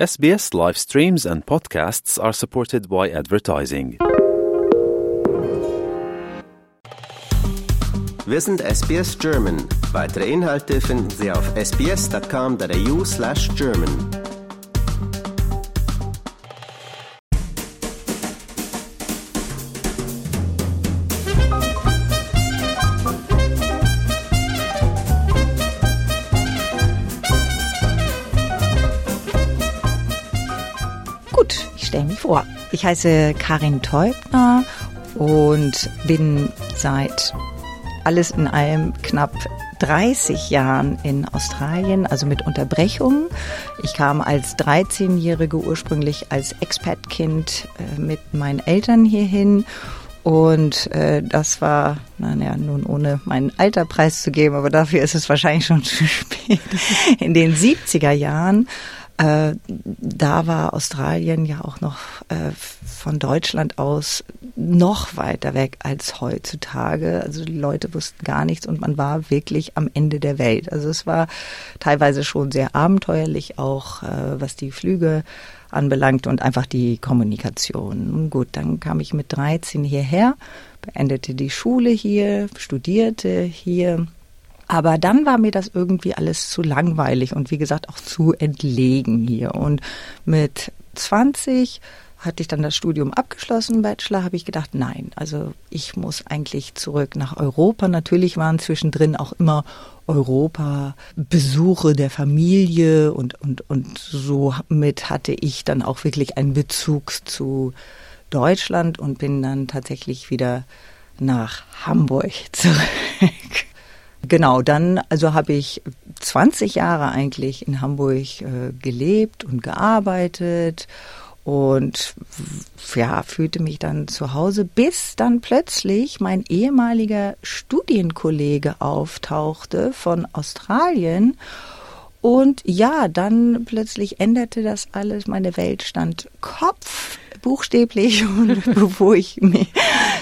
SBS live streams and podcasts are supported by advertising. Wir sind SBS German. Weitere Inhalte finden Sie auf sbs.com.au/german. Ich heiße Karin Teubner und bin seit alles in allem knapp 30 Jahren in Australien, also mit Unterbrechungen. Ich kam als 13-Jährige ursprünglich als Expat-Kind äh, mit meinen Eltern hierhin. Und äh, das war, naja, nun ohne meinen Alter preiszugeben, aber dafür ist es wahrscheinlich schon zu spät. In den 70er Jahren äh, da war Australien ja auch noch äh, von Deutschland aus noch weiter weg als heutzutage. Also die Leute wussten gar nichts und man war wirklich am Ende der Welt. Also es war teilweise schon sehr abenteuerlich, auch äh, was die Flüge anbelangt und einfach die Kommunikation. Nun gut, dann kam ich mit 13 hierher, beendete die Schule hier, studierte hier aber dann war mir das irgendwie alles zu langweilig und wie gesagt auch zu entlegen hier. Und mit 20 hatte ich dann das Studium abgeschlossen, Bachelor, habe ich gedacht, nein, also ich muss eigentlich zurück nach Europa. Natürlich waren zwischendrin auch immer Europa-Besuche der Familie und, und, und somit hatte ich dann auch wirklich einen Bezug zu Deutschland und bin dann tatsächlich wieder nach Hamburg zurück. Genau, dann also habe ich 20 Jahre eigentlich in Hamburg äh, gelebt und gearbeitet und ja, fühlte mich dann zu Hause, bis dann plötzlich mein ehemaliger Studienkollege auftauchte von Australien. Und ja, dann plötzlich änderte das alles. Meine Welt stand Kopf buchstäblich. Und bevor ich mich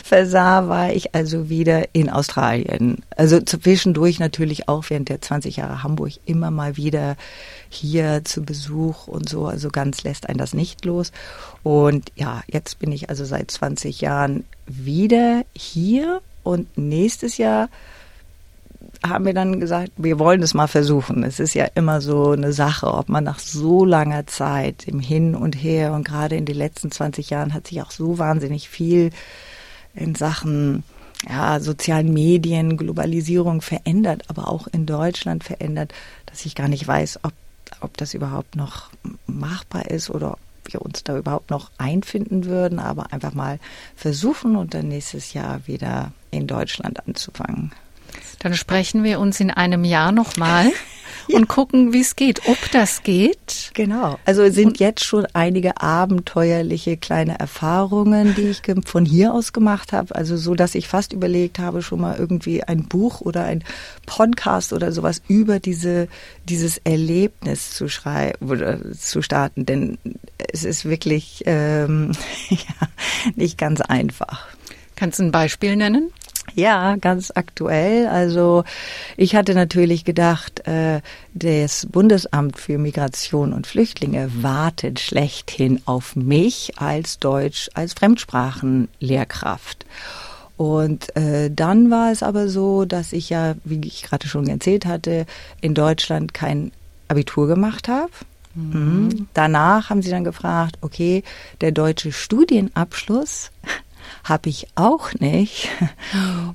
versah, war ich also wieder in Australien. Also zwischendurch natürlich auch während der 20 Jahre Hamburg immer mal wieder hier zu Besuch und so. Also ganz lässt einen das nicht los. Und ja, jetzt bin ich also seit 20 Jahren wieder hier und nächstes Jahr haben wir dann gesagt, wir wollen es mal versuchen. Es ist ja immer so eine Sache, ob man nach so langer Zeit im Hin und Her und gerade in den letzten 20 Jahren hat sich auch so wahnsinnig viel in Sachen ja, sozialen Medien, Globalisierung verändert, aber auch in Deutschland verändert, dass ich gar nicht weiß, ob, ob das überhaupt noch machbar ist oder ob wir uns da überhaupt noch einfinden würden, aber einfach mal versuchen und dann nächstes Jahr wieder in Deutschland anzufangen. Dann sprechen wir uns in einem Jahr nochmal ja. und gucken, wie es geht, ob das geht. Genau. Also es sind jetzt schon einige abenteuerliche kleine Erfahrungen, die ich von hier aus gemacht habe. Also so, dass ich fast überlegt habe, schon mal irgendwie ein Buch oder ein Podcast oder sowas über diese, dieses Erlebnis zu schreiben oder zu starten. Denn es ist wirklich ähm, ja, nicht ganz einfach. Kannst du ein Beispiel nennen? Ja, ganz aktuell. Also ich hatte natürlich gedacht, äh, das Bundesamt für Migration und Flüchtlinge wartet schlechthin auf mich als Deutsch, als Fremdsprachenlehrkraft. Und äh, dann war es aber so, dass ich ja, wie ich gerade schon erzählt hatte, in Deutschland kein Abitur gemacht habe. Mhm. Danach haben sie dann gefragt, okay, der deutsche Studienabschluss habe ich auch nicht.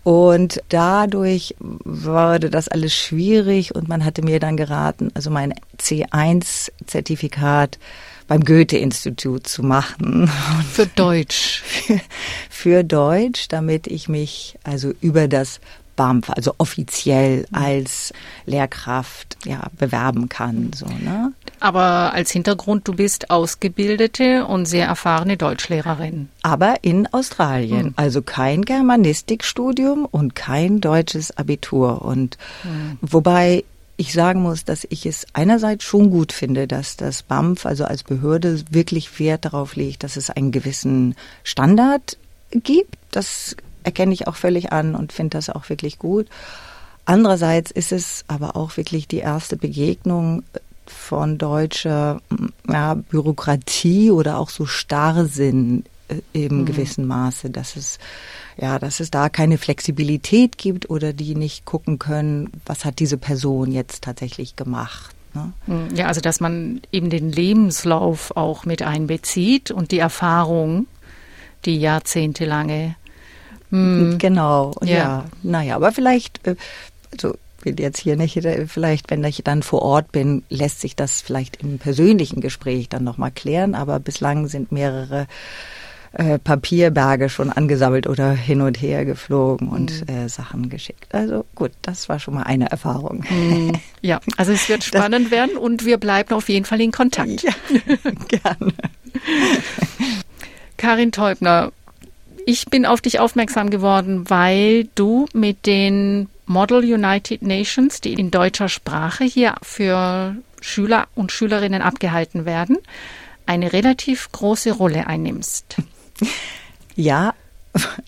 Und dadurch wurde das alles schwierig und man hatte mir dann geraten, also mein C1-Zertifikat beim Goethe-Institut zu machen. Für Deutsch. Für, für Deutsch, damit ich mich also über das BAMF, also offiziell als Lehrkraft ja, bewerben kann. So, ne? Aber als Hintergrund, du bist ausgebildete und sehr erfahrene Deutschlehrerin. Aber in Australien. Hm. Also kein Germanistikstudium und kein deutsches Abitur. Und hm. wobei ich sagen muss, dass ich es einerseits schon gut finde, dass das BAMF, also als Behörde, wirklich Wert darauf legt, dass es einen gewissen Standard gibt. Das erkenne ich auch völlig an und finde das auch wirklich gut. Andererseits ist es aber auch wirklich die erste Begegnung von deutscher ja, Bürokratie oder auch so Starrsinn äh, im mhm. gewissen Maße, dass es ja, dass es da keine Flexibilität gibt oder die nicht gucken können, was hat diese Person jetzt tatsächlich gemacht. Ne? Mhm. Ja, also dass man eben den Lebenslauf auch mit einbezieht und die Erfahrung, die jahrzehntelange. Hm. Genau, ja. ja. Naja, aber vielleicht, also will jetzt hier nicht, vielleicht, wenn ich dann vor Ort bin, lässt sich das vielleicht im persönlichen Gespräch dann nochmal klären, aber bislang sind mehrere äh, Papierberge schon angesammelt oder hin und her geflogen und mhm. äh, Sachen geschickt. Also gut, das war schon mal eine Erfahrung. Mhm. Ja, also es wird spannend das, werden und wir bleiben auf jeden Fall in Kontakt. Ja, gerne. Karin Teubner, ich bin auf dich aufmerksam geworden, weil du mit den Model United Nations, die in deutscher Sprache hier für Schüler und Schülerinnen abgehalten werden, eine relativ große Rolle einnimmst. Ja,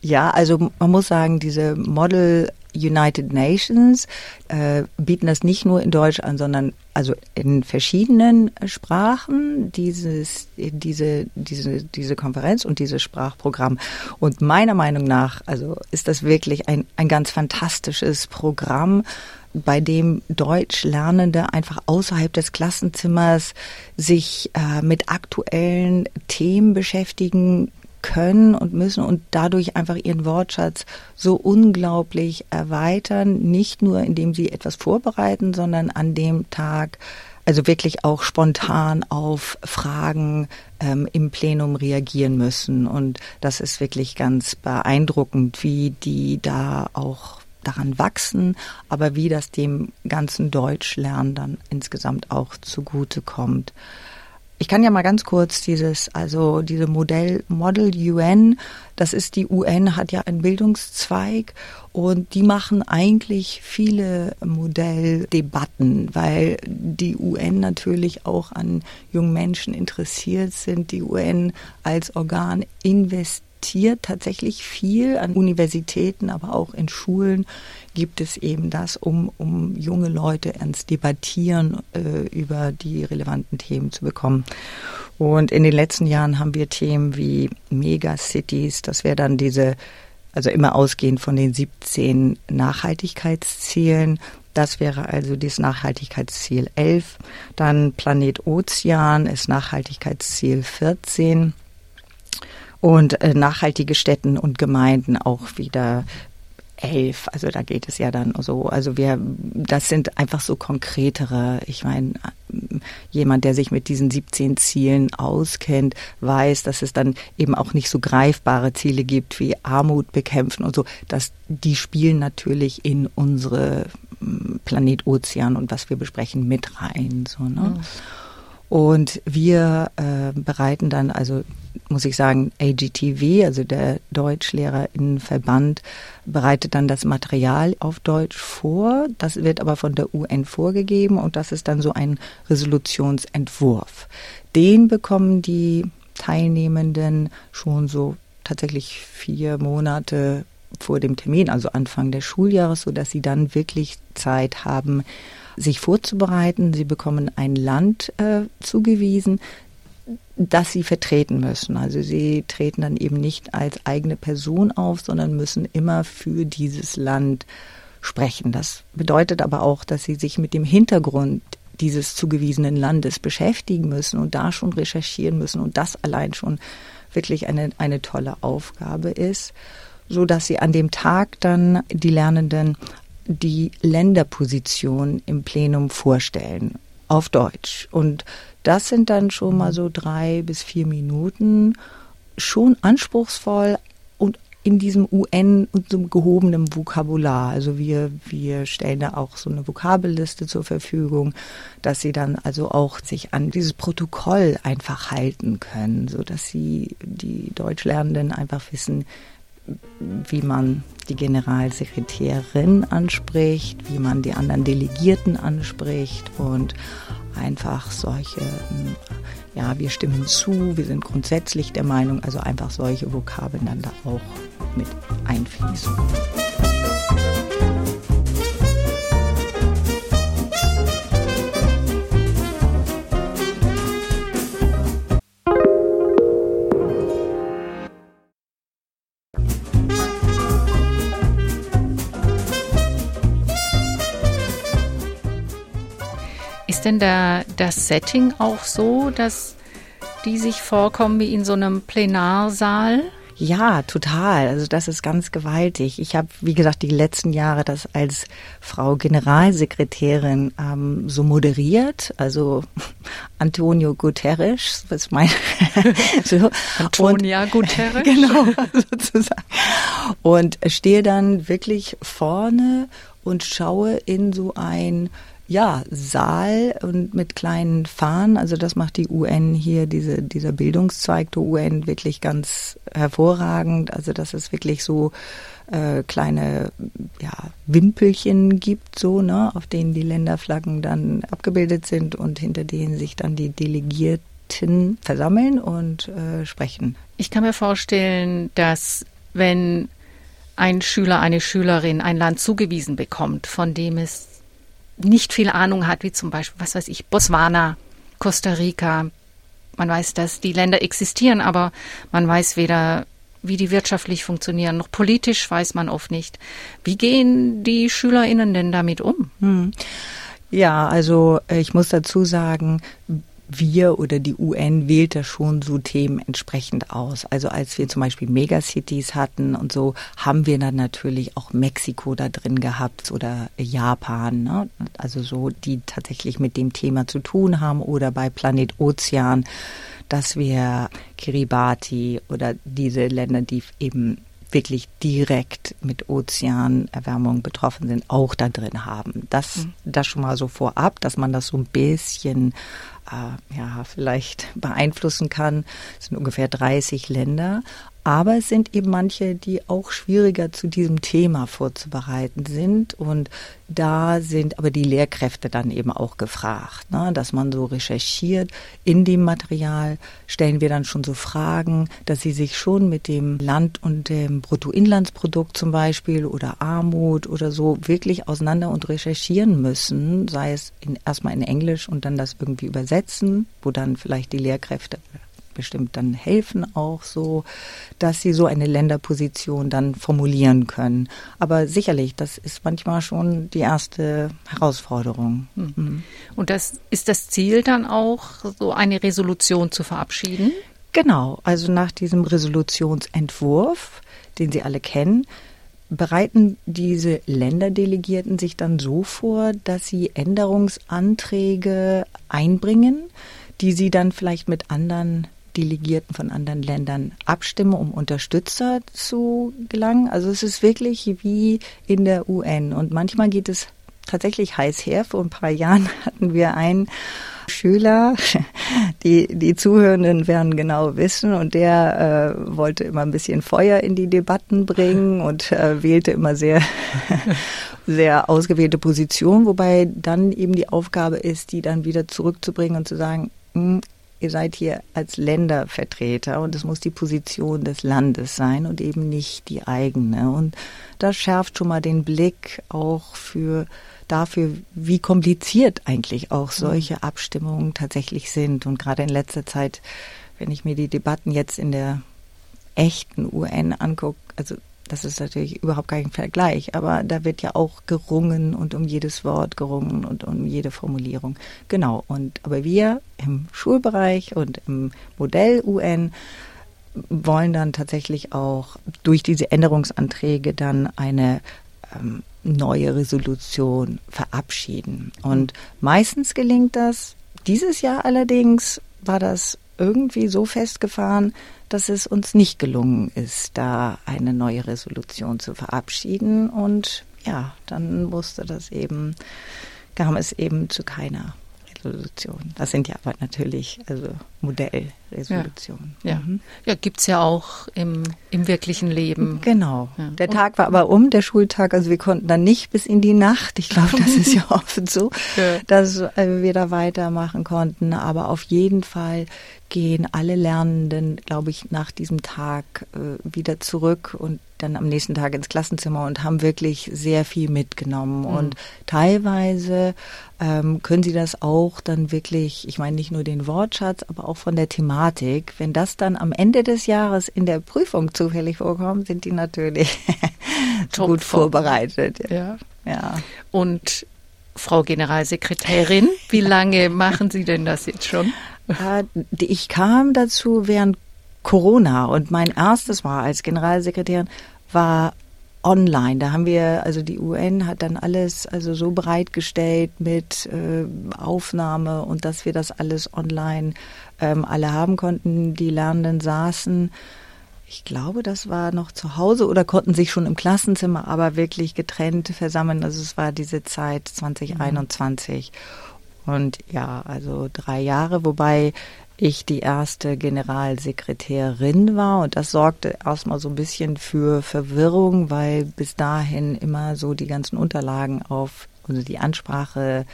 ja, also man muss sagen, diese Model United Nations äh, bieten das nicht nur in Deutsch an, sondern also in verschiedenen Sprachen dieses diese diese diese Konferenz und dieses Sprachprogramm. Und meiner Meinung nach also ist das wirklich ein ein ganz fantastisches Programm bei dem Deutschlernende einfach außerhalb des Klassenzimmers sich äh, mit aktuellen Themen beschäftigen können und müssen und dadurch einfach ihren Wortschatz so unglaublich erweitern, nicht nur indem sie etwas vorbereiten, sondern an dem Tag also wirklich auch spontan auf Fragen ähm, im Plenum reagieren müssen. Und das ist wirklich ganz beeindruckend, wie die da auch daran wachsen, aber wie das dem ganzen Deutschlernen dann insgesamt auch zugute kommt. Ich kann ja mal ganz kurz dieses, also diese Modell, Model UN, das ist die UN, hat ja einen Bildungszweig und die machen eigentlich viele Modelldebatten, weil die UN natürlich auch an jungen Menschen interessiert sind. Die UN als Organ investiert investiert tatsächlich viel an Universitäten, aber auch in Schulen gibt es eben das, um, um junge Leute ins Debattieren äh, über die relevanten Themen zu bekommen. Und in den letzten Jahren haben wir Themen wie Megacities, das wäre dann diese, also immer ausgehend von den 17 Nachhaltigkeitszielen, das wäre also das Nachhaltigkeitsziel 11. Dann Planet Ozean ist Nachhaltigkeitsziel 14 und äh, nachhaltige Städten und Gemeinden auch wieder elf. Also da geht es ja dann so. Also wir, das sind einfach so konkretere. Ich meine, jemand, der sich mit diesen 17 Zielen auskennt, weiß, dass es dann eben auch nicht so greifbare Ziele gibt wie Armut bekämpfen und so. Das, die spielen natürlich in unsere hm, Planet Ozean und was wir besprechen mit rein. So, ne? Mhm. Und wir äh, bereiten dann, also muss ich sagen, AGTV, also der Deutschlehrerinnenverband, bereitet dann das Material auf Deutsch vor. Das wird aber von der UN vorgegeben und das ist dann so ein Resolutionsentwurf. Den bekommen die Teilnehmenden schon so tatsächlich vier Monate vor dem Termin, also Anfang des Schuljahres, so dass sie dann wirklich Zeit haben, sich vorzubereiten. Sie bekommen ein Land äh, zugewiesen, das sie vertreten müssen. Also sie treten dann eben nicht als eigene Person auf, sondern müssen immer für dieses Land sprechen. Das bedeutet aber auch, dass sie sich mit dem Hintergrund dieses zugewiesenen Landes beschäftigen müssen und da schon recherchieren müssen und das allein schon wirklich eine, eine tolle Aufgabe ist, so dass sie an dem Tag dann die Lernenden die Länderposition im Plenum vorstellen auf Deutsch. Und das sind dann schon mal so drei bis vier Minuten, schon anspruchsvoll und in diesem UN und so gehobenen Vokabular. Also wir, wir stellen da auch so eine Vokabelliste zur Verfügung, dass sie dann also auch sich an dieses Protokoll einfach halten können, so dass sie, die Deutschlernenden einfach wissen, wie man die Generalsekretärin anspricht, wie man die anderen Delegierten anspricht und einfach solche, ähm, ja, wir stimmen zu, wir sind grundsätzlich der Meinung, also einfach solche Vokabeln dann da auch mit einfließen. Ist denn da das Setting auch so, dass die sich vorkommen wie in so einem Plenarsaal? Ja, total. Also das ist ganz gewaltig. Ich habe, wie gesagt, die letzten Jahre das als Frau Generalsekretärin ähm, so moderiert. Also Antonio Guterres, was mein so. Antonia und, Guterres. Genau, sozusagen. Und stehe dann wirklich vorne und schaue in so ein ja, Saal und mit kleinen Fahnen. Also das macht die UN hier, diese, dieser Bildungszweig der UN wirklich ganz hervorragend. Also dass es wirklich so äh, kleine ja, Wimpelchen gibt, so, ne, auf denen die Länderflaggen dann abgebildet sind und hinter denen sich dann die Delegierten versammeln und äh, sprechen. Ich kann mir vorstellen, dass wenn ein Schüler, eine Schülerin ein Land zugewiesen bekommt, von dem es nicht viel Ahnung hat, wie zum Beispiel, was weiß ich, Botswana, Costa Rica. Man weiß, dass die Länder existieren, aber man weiß weder, wie die wirtschaftlich funktionieren, noch politisch weiß man oft nicht. Wie gehen die SchülerInnen denn damit um? Hm. Ja, also äh, ich muss dazu sagen, wir oder die UN wählt da schon so Themen entsprechend aus. Also als wir zum Beispiel Megacities hatten und so, haben wir dann natürlich auch Mexiko da drin gehabt oder Japan, ne? also so, die tatsächlich mit dem Thema zu tun haben oder bei Planet Ozean, dass wir Kiribati oder diese Länder, die eben wirklich direkt mit Ozeanerwärmung betroffen sind, auch da drin haben. Das, mhm. das schon mal so vorab, dass man das so ein bisschen ja, vielleicht beeinflussen kann. Es sind ungefähr 30 Länder. Aber es sind eben manche, die auch schwieriger zu diesem Thema vorzubereiten sind. Und da sind aber die Lehrkräfte dann eben auch gefragt, ne? dass man so recherchiert. In dem Material stellen wir dann schon so Fragen, dass sie sich schon mit dem Land und dem Bruttoinlandsprodukt zum Beispiel oder Armut oder so wirklich auseinander und recherchieren müssen, sei es in, erstmal in Englisch und dann das irgendwie übersetzen, wo dann vielleicht die Lehrkräfte bestimmt dann helfen auch so, dass sie so eine Länderposition dann formulieren können. Aber sicherlich, das ist manchmal schon die erste Herausforderung. Hm. Mhm. Und das ist das Ziel dann auch, so eine Resolution zu verabschieden? Genau, also nach diesem Resolutionsentwurf, den Sie alle kennen, bereiten diese Länderdelegierten sich dann so vor, dass sie Änderungsanträge einbringen, die sie dann vielleicht mit anderen Delegierten von anderen Ländern abstimme, um Unterstützer zu gelangen. Also es ist wirklich wie in der UN. Und manchmal geht es tatsächlich heiß her. Vor ein paar Jahren hatten wir einen Schüler, die, die Zuhörenden werden genau wissen, und der äh, wollte immer ein bisschen Feuer in die Debatten bringen und äh, wählte immer sehr, sehr ausgewählte Positionen, wobei dann eben die Aufgabe ist, die dann wieder zurückzubringen und zu sagen, hm, ihr seid hier als Ländervertreter und es muss die Position des Landes sein und eben nicht die eigene. Und das schärft schon mal den Blick auch für dafür, wie kompliziert eigentlich auch mhm. solche Abstimmungen tatsächlich sind. Und gerade in letzter Zeit, wenn ich mir die Debatten jetzt in der echten UN angucke, also das ist natürlich überhaupt kein Vergleich, aber da wird ja auch gerungen und um jedes Wort gerungen und um jede Formulierung. Genau. Und aber wir im Schulbereich und im Modell UN wollen dann tatsächlich auch durch diese Änderungsanträge dann eine ähm, neue Resolution verabschieden. Und meistens gelingt das. Dieses Jahr allerdings war das irgendwie so festgefahren, dass es uns nicht gelungen ist, da eine neue Resolution zu verabschieden. Und ja, dann musste das eben, kam es eben zu keiner Resolution. Das sind ja aber natürlich also Modellresolutionen. Ja, ja. Mhm. ja gibt es ja auch im, im wirklichen Leben. Genau. Ja. Der Tag war aber um, der Schultag, also wir konnten dann nicht bis in die Nacht. Ich glaube, das ist ja oft so, ja. dass äh, wir da weitermachen konnten. Aber auf jeden Fall gehen alle Lernenden, glaube ich, nach diesem Tag äh, wieder zurück und dann am nächsten Tag ins Klassenzimmer und haben wirklich sehr viel mitgenommen. Mhm. Und teilweise ähm, können sie das auch dann wirklich, ich meine nicht nur den Wortschatz, aber auch von der Thematik. Wenn das dann am Ende des Jahres in der Prüfung zufällig vorkommt, sind die natürlich gut vorbereitet. Ja. ja. Und Frau Generalsekretärin. Wie lange machen Sie denn das jetzt schon? Ich kam dazu während Corona und mein erstes Mal als Generalsekretärin war online. Da haben wir, also die UN hat dann alles also so bereitgestellt mit äh, Aufnahme und dass wir das alles online ähm, alle haben konnten. Die Lernenden saßen ich glaube, das war noch zu Hause oder konnten sich schon im Klassenzimmer aber wirklich getrennt versammeln. Also es war diese Zeit 2021. Mhm. Und ja, also drei Jahre, wobei ich die erste Generalsekretärin war und das sorgte erstmal so ein bisschen für Verwirrung, weil bis dahin immer so die ganzen Unterlagen auf, also die Ansprache,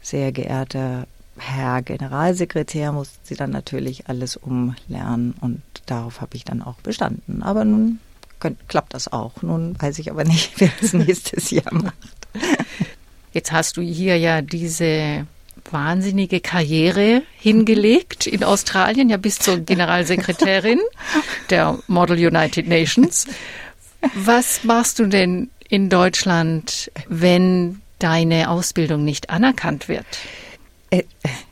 sehr geehrter Herr Generalsekretär musste sie dann natürlich alles umlernen und darauf habe ich dann auch bestanden. Aber nun könnt, klappt das auch. Nun weiß ich aber nicht, wer es nächstes Jahr macht. Jetzt hast du hier ja diese wahnsinnige Karriere hingelegt in Australien, ja bis zur Generalsekretärin der Model United Nations. Was machst du denn in Deutschland, wenn deine Ausbildung nicht anerkannt wird? Äh,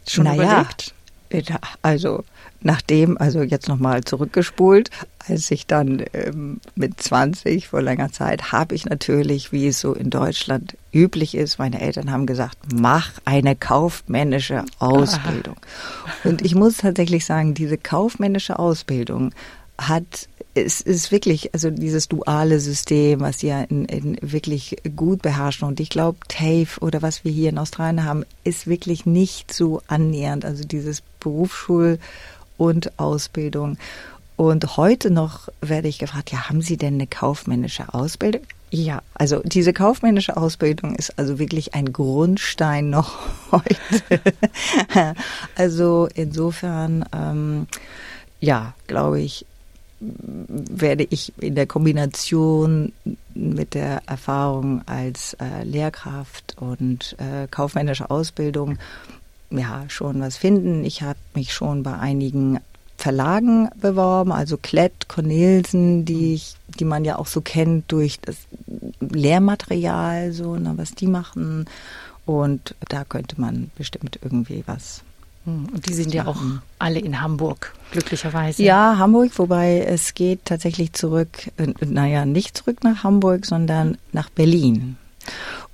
Schon naja, überlegt? Äh, also nachdem, also jetzt nochmal zurückgespult, als ich dann ähm, mit 20 vor länger Zeit, habe ich natürlich, wie es so in Deutschland üblich ist, meine Eltern haben gesagt, mach eine kaufmännische Ausbildung. Aha. Und ich muss tatsächlich sagen, diese kaufmännische Ausbildung hat es ist wirklich, also dieses duale System, was sie ja in, in wirklich gut beherrschen. Und ich glaube, TAFE oder was wir hier in Australien haben, ist wirklich nicht so annähernd. Also dieses Berufsschul- und Ausbildung. Und heute noch werde ich gefragt, ja, haben Sie denn eine kaufmännische Ausbildung? Ja, also diese kaufmännische Ausbildung ist also wirklich ein Grundstein noch heute. also insofern, ähm, ja, glaube ich, werde ich in der Kombination mit der Erfahrung als äh, Lehrkraft und äh, kaufmännische Ausbildung ja schon was finden. Ich habe mich schon bei einigen Verlagen beworben, also Klett, Cornelsen, die ich, die man ja auch so kennt durch das Lehrmaterial, so, na, was die machen. Und da könnte man bestimmt irgendwie was hm, und die sind ja auch alle in Hamburg, glücklicherweise. Ja, Hamburg, wobei es geht tatsächlich zurück, naja, nicht zurück nach Hamburg, sondern nach Berlin.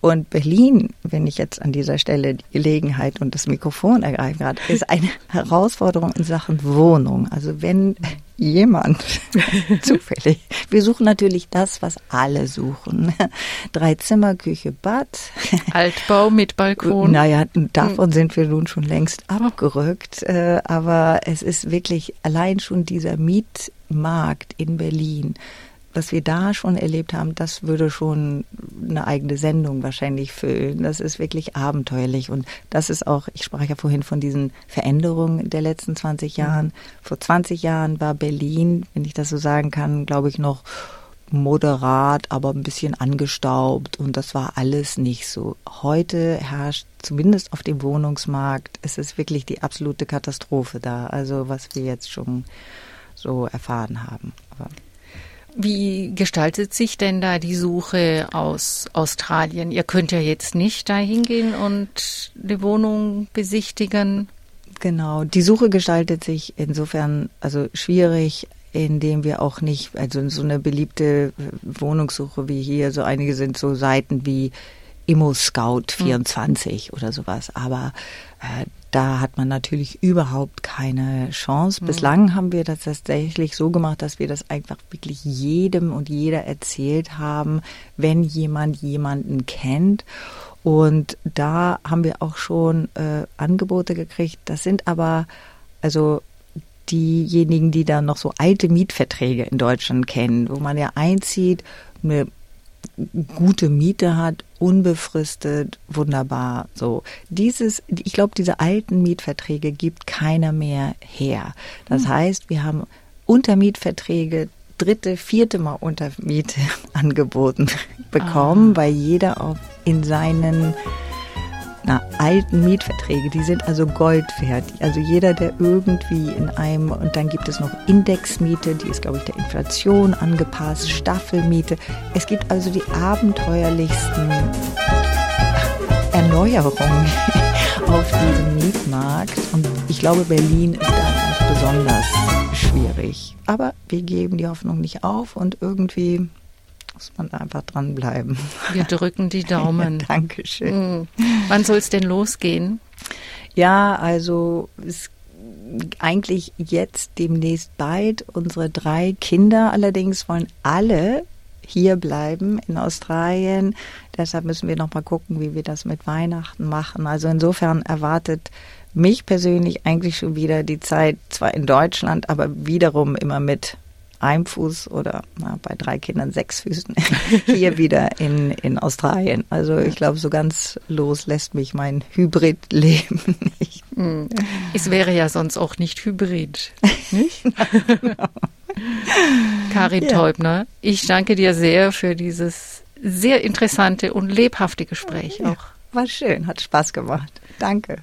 Und Berlin, wenn ich jetzt an dieser Stelle die Gelegenheit und das Mikrofon ergreifen gerade, ist eine Herausforderung in Sachen Wohnung. Also wenn jemand zufällig, wir suchen natürlich das, was alle suchen. Drei Zimmer, Küche, Bad. Altbau mit Balkon. Naja, davon sind wir nun schon längst abgerückt. Äh, aber es ist wirklich allein schon dieser Mietmarkt in Berlin was wir da schon erlebt haben, das würde schon eine eigene Sendung wahrscheinlich füllen. Das ist wirklich abenteuerlich. Und das ist auch, ich sprach ja vorhin von diesen Veränderungen der letzten 20 Jahren. Vor 20 Jahren war Berlin, wenn ich das so sagen kann, glaube ich noch moderat, aber ein bisschen angestaubt und das war alles nicht so. Heute herrscht zumindest auf dem Wohnungsmarkt, es ist wirklich die absolute Katastrophe da, also was wir jetzt schon so erfahren haben. Aber wie gestaltet sich denn da die Suche aus Australien? Ihr könnt ja jetzt nicht da hingehen und die Wohnung besichtigen. Genau, die Suche gestaltet sich insofern also schwierig, indem wir auch nicht, also so eine beliebte Wohnungssuche wie hier, so einige sind so Seiten wie Immo Scout 24 mhm. oder sowas, aber äh, da hat man natürlich überhaupt keine Chance. Mhm. Bislang haben wir das tatsächlich so gemacht, dass wir das einfach wirklich jedem und jeder erzählt haben, wenn jemand jemanden kennt. Und da haben wir auch schon äh, Angebote gekriegt. Das sind aber also diejenigen, die da noch so alte Mietverträge in Deutschland kennen, wo man ja einzieht, eine gute Miete hat, unbefristet, wunderbar. So dieses, ich glaube, diese alten Mietverträge gibt keiner mehr her. Das hm. heißt, wir haben Untermietverträge dritte, vierte Mal Untermiete angeboten bekommen, ah. weil jeder auch in seinen na, alten Mietverträge, die sind also Gold wert. Also jeder, der irgendwie in einem, und dann gibt es noch Indexmiete, die ist, glaube ich, der Inflation angepasst, Staffelmiete. Es gibt also die abenteuerlichsten Erneuerung auf diesem Mietmarkt. Und ich glaube, Berlin ist da ganz besonders schwierig. Aber wir geben die Hoffnung nicht auf und irgendwie muss man einfach dranbleiben. Wir drücken die Daumen. Dankeschön. Mhm. Wann soll es denn losgehen? Ja, also es eigentlich jetzt demnächst bald. Unsere drei Kinder allerdings wollen alle hier bleiben in Australien. Deshalb müssen wir noch mal gucken, wie wir das mit Weihnachten machen. Also insofern erwartet mich persönlich eigentlich schon wieder die Zeit, zwar in Deutschland, aber wiederum immer mit einem Fuß oder na, bei drei Kindern sechs Füßen hier wieder in, in Australien. Also ich glaube, so ganz los lässt mich mein Hybridleben nicht. Hm. Es wäre ja sonst auch nicht Hybrid, nicht? Karin ja. Teubner, ich danke dir sehr für dieses sehr interessante und lebhafte Gespräch ja, auch. War schön, hat Spaß gemacht. Danke.